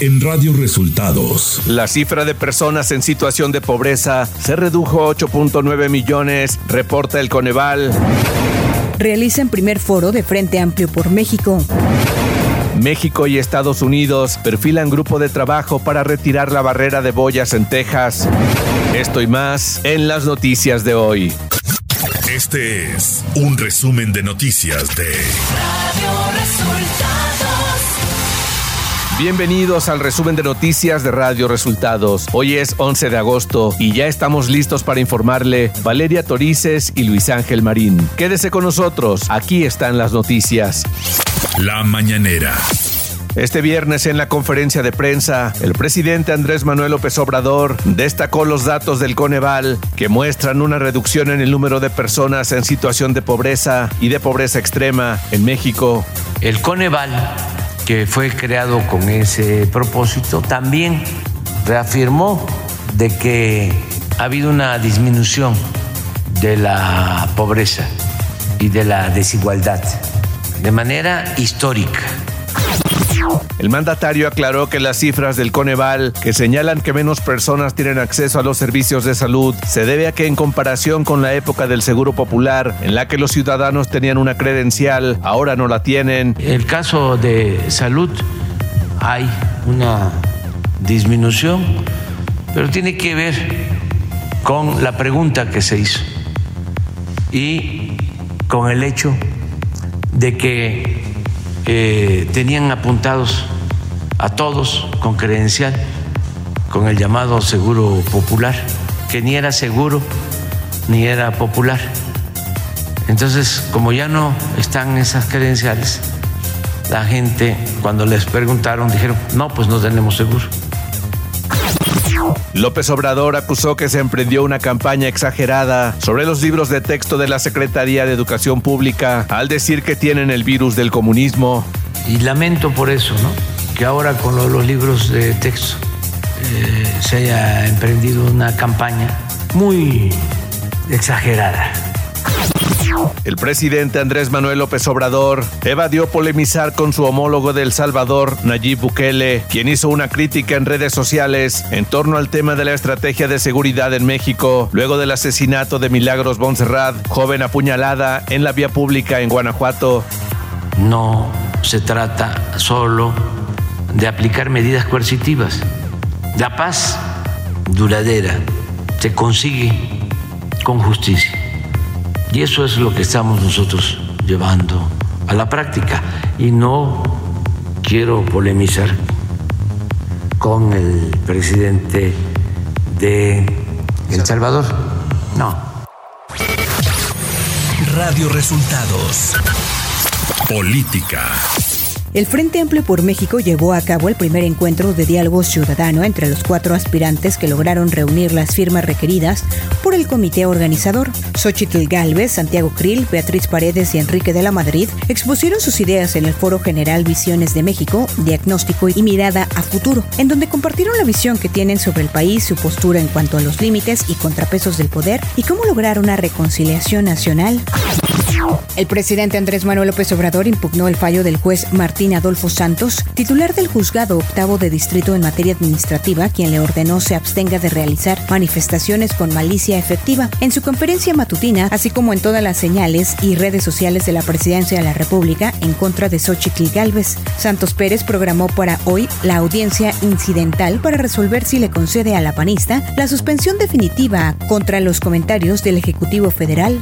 en Radio Resultados. La cifra de personas en situación de pobreza se redujo a 8.9 millones, reporta el Coneval. Realizan primer foro de Frente Amplio por México. México y Estados Unidos perfilan grupo de trabajo para retirar la barrera de boyas en Texas. Esto y más en las noticias de hoy. Este es un resumen de noticias de Radio Resultados. Bienvenidos al resumen de noticias de Radio Resultados. Hoy es 11 de agosto y ya estamos listos para informarle Valeria Torices y Luis Ángel Marín. Quédese con nosotros, aquí están las noticias. La mañanera. Este viernes en la conferencia de prensa, el presidente Andrés Manuel López Obrador destacó los datos del Coneval que muestran una reducción en el número de personas en situación de pobreza y de pobreza extrema en México. El Coneval, que fue creado con ese propósito, también reafirmó de que ha habido una disminución de la pobreza y de la desigualdad de manera histórica el mandatario aclaró que las cifras del Coneval, que señalan que menos personas tienen acceso a los servicios de salud, se debe a que en comparación con la época del Seguro Popular, en la que los ciudadanos tenían una credencial, ahora no la tienen. El caso de salud hay una disminución, pero tiene que ver con la pregunta que se hizo y con el hecho de que tenían apuntados a todos con credencial, con el llamado seguro popular, que ni era seguro ni era popular. Entonces, como ya no están esas credenciales, la gente cuando les preguntaron dijeron, no, pues no tenemos seguro. López Obrador acusó que se emprendió una campaña exagerada sobre los libros de texto de la Secretaría de Educación Pública al decir que tienen el virus del comunismo. Y lamento por eso, ¿no? Que ahora con los libros de texto eh, se haya emprendido una campaña muy exagerada el presidente Andrés Manuel López Obrador evadió polemizar con su homólogo de El Salvador, Nayib Bukele, quien hizo una crítica en redes sociales en torno al tema de la estrategia de seguridad en México, luego del asesinato de Milagros Montserrat, joven apuñalada en la vía pública en Guanajuato. No se trata solo de aplicar medidas coercitivas. La paz duradera se consigue con justicia. Y eso es lo que estamos nosotros llevando a la práctica. Y no quiero polemizar con el presidente de El Salvador. No. Radio Resultados. Política. El Frente Amplio por México llevó a cabo el primer encuentro de diálogo ciudadano entre los cuatro aspirantes que lograron reunir las firmas requeridas por el comité organizador. Xochitl Galvez, Santiago Krill, Beatriz Paredes y Enrique de la Madrid expusieron sus ideas en el Foro General Visiones de México, Diagnóstico y Mirada a Futuro, en donde compartieron la visión que tienen sobre el país, su postura en cuanto a los límites y contrapesos del poder y cómo lograr una reconciliación nacional. El presidente Andrés Manuel López Obrador impugnó el fallo del juez Martín Adolfo Santos, titular del juzgado octavo de distrito en materia administrativa, quien le ordenó se abstenga de realizar manifestaciones con malicia efectiva. En su conferencia matutina, así como en todas las señales y redes sociales de la presidencia de la República en contra de Xochitl Galvez, Santos Pérez programó para hoy la audiencia incidental para resolver si le concede a la panista la suspensión definitiva contra los comentarios del Ejecutivo Federal.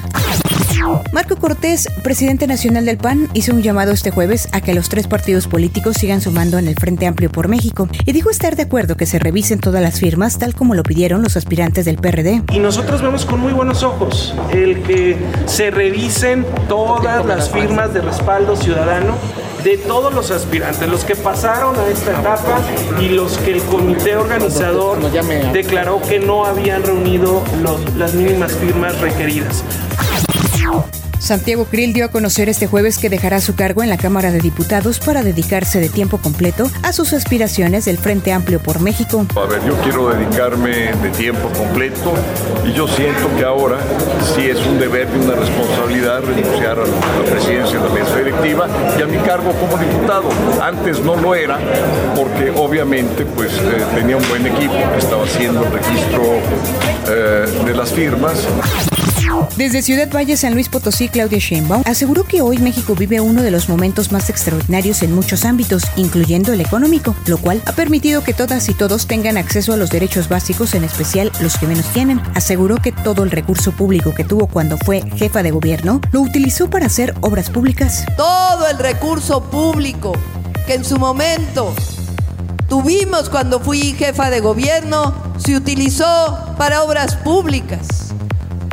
Marco Cortés, presidente nacional del PAN, hizo un llamado este jueves a que los tres partidos políticos sigan sumando en el Frente Amplio por México y dijo estar de acuerdo que se revisen todas las firmas tal como lo pidieron los aspirantes del PRD. Y nosotros vemos con muy buenos ojos el que se revisen todas las firmas de respaldo ciudadano de todos los aspirantes, los que pasaron a esta etapa y los que el comité organizador declaró que no habían reunido las mínimas firmas requeridas. Santiago Krill dio a conocer este jueves que dejará su cargo en la Cámara de Diputados para dedicarse de tiempo completo a sus aspiraciones del Frente Amplio por México. A ver, yo quiero dedicarme de tiempo completo y yo siento que ahora sí es un deber y una responsabilidad renunciar a la presidencia de la mesa directiva y a mi cargo como diputado. Antes no lo era porque obviamente pues eh, tenía un buen equipo que estaba haciendo el registro eh, de las firmas. Desde Ciudad Valle, San Luis Potosí, Claudia Sheinbaum aseguró que hoy México vive uno de los momentos más extraordinarios en muchos ámbitos, incluyendo el económico, lo cual ha permitido que todas y todos tengan acceso a los derechos básicos, en especial los que menos tienen. Aseguró que todo el recurso público que tuvo cuando fue jefa de gobierno lo utilizó para hacer obras públicas. Todo el recurso público que en su momento tuvimos cuando fui jefa de gobierno se utilizó para obras públicas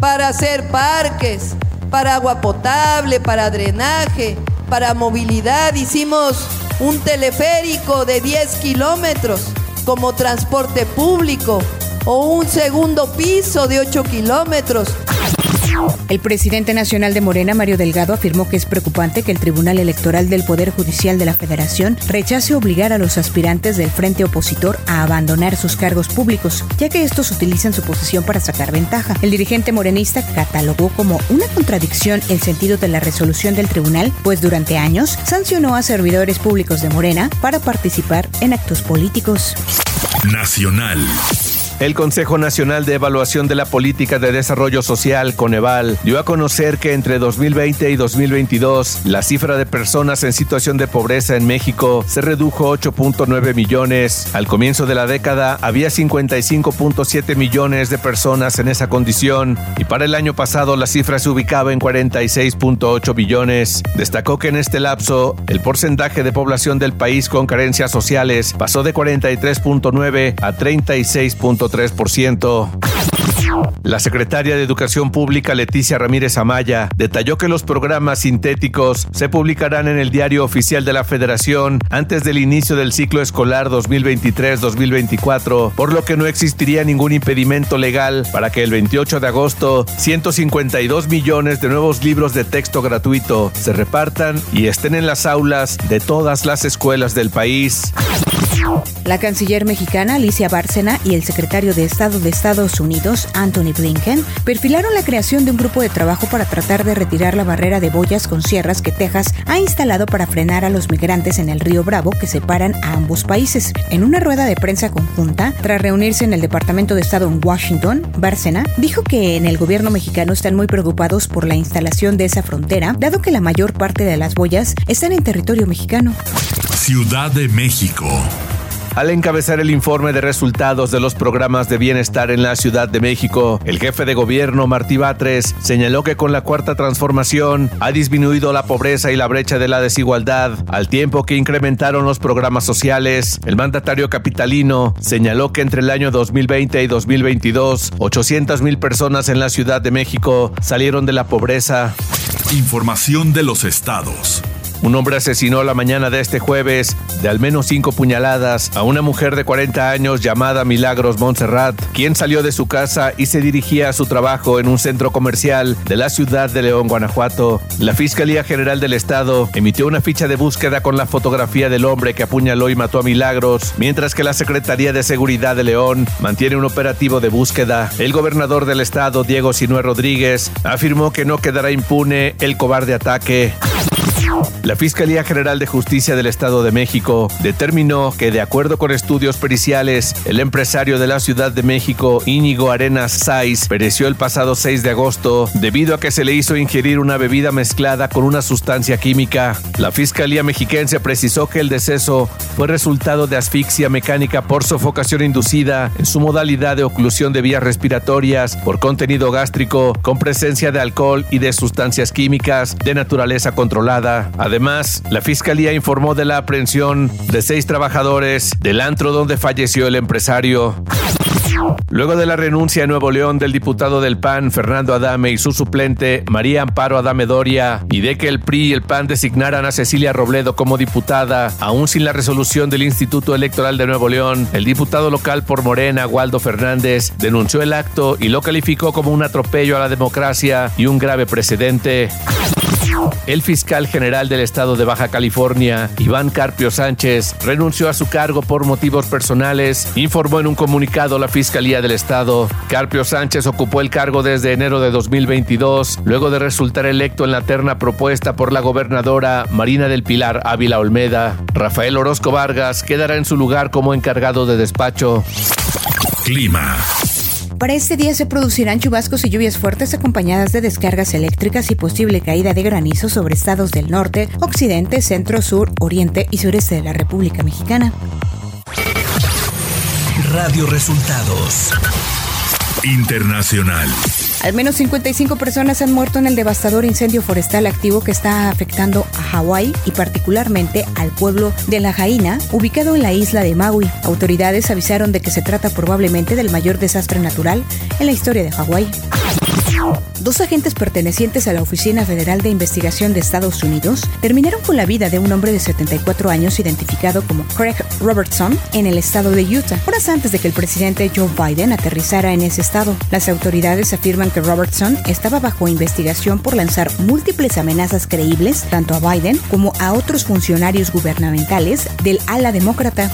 para hacer parques, para agua potable, para drenaje, para movilidad. Hicimos un teleférico de 10 kilómetros como transporte público o un segundo piso de 8 kilómetros el presidente nacional de Morena, Mario Delgado, afirmó que es preocupante que el Tribunal Electoral del Poder Judicial de la Federación rechace obligar a los aspirantes del frente opositor a abandonar sus cargos públicos, ya que estos utilizan su posición para sacar ventaja. El dirigente morenista catalogó como una contradicción el sentido de la resolución del tribunal, pues durante años sancionó a servidores públicos de Morena para participar en actos políticos. Nacional. El Consejo Nacional de Evaluación de la Política de Desarrollo Social, Coneval, dio a conocer que entre 2020 y 2022 la cifra de personas en situación de pobreza en México se redujo 8.9 millones. Al comienzo de la década había 55.7 millones de personas en esa condición y para el año pasado la cifra se ubicaba en 46.8 millones. Destacó que en este lapso el porcentaje de población del país con carencias sociales pasó de 43.9 a 36.3 3%. La secretaria de Educación Pública Leticia Ramírez Amaya detalló que los programas sintéticos se publicarán en el diario oficial de la Federación antes del inicio del ciclo escolar 2023-2024, por lo que no existiría ningún impedimento legal para que el 28 de agosto 152 millones de nuevos libros de texto gratuito se repartan y estén en las aulas de todas las escuelas del país. La canciller mexicana Alicia Y el secretario de Estado de Estados Unidos, Anthony Blinken, perfilaron la creación de un grupo de trabajo para tratar de retirar la barrera de boyas con sierras que Texas ha instalado para frenar a los migrantes en el río Bravo que separan a ambos países. En una rueda de prensa conjunta, tras reunirse en el Departamento de Estado en Washington, Bárcena dijo que en el gobierno mexicano están muy preocupados por la instalación de esa frontera, dado que la mayor parte de las boyas están en territorio mexicano. Ciudad de México. Al encabezar el informe de resultados de los programas de bienestar en la Ciudad de México, el jefe de gobierno Martí Batres señaló que con la cuarta transformación ha disminuido la pobreza y la brecha de la desigualdad, al tiempo que incrementaron los programas sociales. El mandatario capitalino señaló que entre el año 2020 y 2022, 800 mil personas en la Ciudad de México salieron de la pobreza. Información de los estados. Un hombre asesinó la mañana de este jueves de al menos cinco puñaladas a una mujer de 40 años llamada Milagros Montserrat, quien salió de su casa y se dirigía a su trabajo en un centro comercial de la ciudad de León, Guanajuato. La Fiscalía General del Estado emitió una ficha de búsqueda con la fotografía del hombre que apuñaló y mató a Milagros, mientras que la Secretaría de Seguridad de León mantiene un operativo de búsqueda. El gobernador del estado, Diego Sinue Rodríguez, afirmó que no quedará impune el cobarde ataque. La Fiscalía General de Justicia del Estado de México determinó que, de acuerdo con estudios periciales, el empresario de la Ciudad de México, Íñigo Arenas Saiz, pereció el pasado 6 de agosto debido a que se le hizo ingerir una bebida mezclada con una sustancia química. La Fiscalía Mexiquense precisó que el deceso fue resultado de asfixia mecánica por sofocación inducida en su modalidad de oclusión de vías respiratorias por contenido gástrico con presencia de alcohol y de sustancias químicas de naturaleza controlada. Además, la fiscalía informó de la aprehensión de seis trabajadores del antro donde falleció el empresario. Luego de la renuncia en Nuevo León del diputado del PAN, Fernando Adame, y su suplente, María Amparo Adame Doria, y de que el PRI y el PAN designaran a Cecilia Robledo como diputada, aún sin la resolución del Instituto Electoral de Nuevo León, el diputado local por Morena, Waldo Fernández, denunció el acto y lo calificó como un atropello a la democracia y un grave precedente. El fiscal general del estado de Baja California, Iván Carpio Sánchez, renunció a su cargo por motivos personales, informó en un comunicado la Fiscalía del Estado. Carpio Sánchez ocupó el cargo desde enero de 2022, luego de resultar electo en la terna propuesta por la gobernadora Marina del Pilar Ávila Olmeda. Rafael Orozco Vargas quedará en su lugar como encargado de despacho. Clima. Para este día se producirán chubascos y lluvias fuertes acompañadas de descargas eléctricas y posible caída de granizo sobre estados del norte, occidente, centro, sur, oriente y sureste de la República Mexicana. Radio Resultados Internacional. Al menos 55 personas han muerto en el devastador incendio forestal activo que está afectando a Hawái y particularmente al pueblo de La Jaina, ubicado en la isla de Maui. Autoridades avisaron de que se trata probablemente del mayor desastre natural en la historia de Hawái. Dos agentes pertenecientes a la Oficina Federal de Investigación de Estados Unidos terminaron con la vida de un hombre de 74 años identificado como Craig Robertson en el estado de Utah, horas antes de que el presidente Joe Biden aterrizara en ese estado. Las autoridades afirman que Robertson estaba bajo investigación por lanzar múltiples amenazas creíbles tanto a Biden como a otros funcionarios gubernamentales del ala demócrata.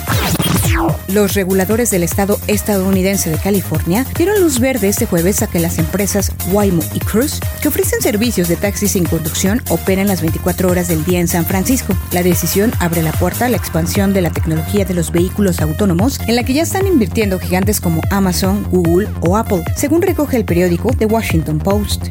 Los reguladores del estado estadounidense de California dieron luz verde este jueves a que las empresas Waymo y Cruise, que ofrecen servicios de taxi sin conducción, operen las 24 horas del día en San Francisco. La decisión abre la puerta a la expansión de la tecnología de los vehículos autónomos, en la que ya están invirtiendo gigantes como Amazon, Google o Apple, según recoge el periódico The Washington Post.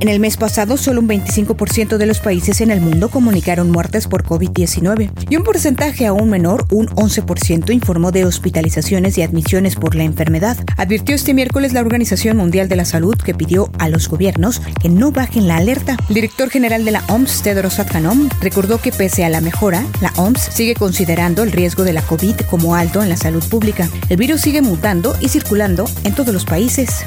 En el mes pasado, solo un 25% de los países en el mundo comunicaron muertes por COVID-19 y un porcentaje aún menor, un 11%, informó de hospitalizaciones y admisiones por la enfermedad. Advirtió este miércoles la Organización Mundial de la Salud que pidió a los gobiernos que no bajen la alerta. El director general de la OMS, Tedros Adhanom, recordó que pese a la mejora, la OMS sigue considerando el riesgo de la COVID como alto en la salud pública. El virus sigue mutando y circulando en todos los países.